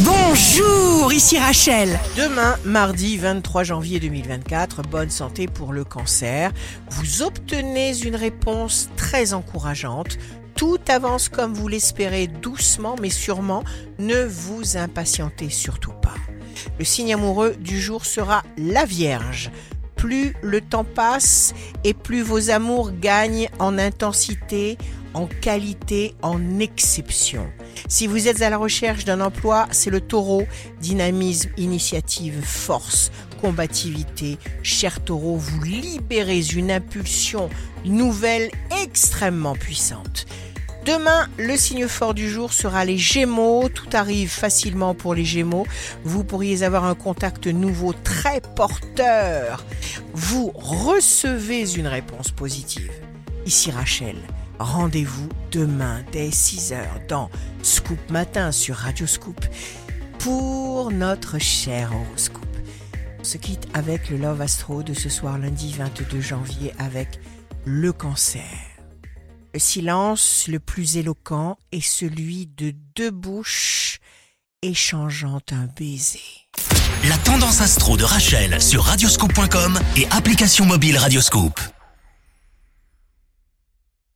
Bonjour, ici Rachel. Demain, mardi 23 janvier 2024, bonne santé pour le cancer. Vous obtenez une réponse très encourageante. Tout avance comme vous l'espérez, doucement mais sûrement. Ne vous impatientez surtout pas. Le signe amoureux du jour sera la Vierge. Plus le temps passe et plus vos amours gagnent en intensité, en qualité, en exception. Si vous êtes à la recherche d'un emploi, c'est le taureau. Dynamisme, initiative, force, combativité. Cher taureau, vous libérez une impulsion nouvelle extrêmement puissante. Demain, le signe fort du jour sera les Gémeaux. Tout arrive facilement pour les Gémeaux. Vous pourriez avoir un contact nouveau très porteur. Vous recevez une réponse positive. Ici Rachel. Rendez-vous demain dès 6h dans Scoop Matin sur Radio Scoop pour notre cher horoscope. On se quitte avec le Love Astro de ce soir lundi 22 janvier avec le cancer. Le silence le plus éloquent est celui de deux bouches échangeant un baiser. La tendance astro de Rachel sur radioscope.com et application mobile Radioscope.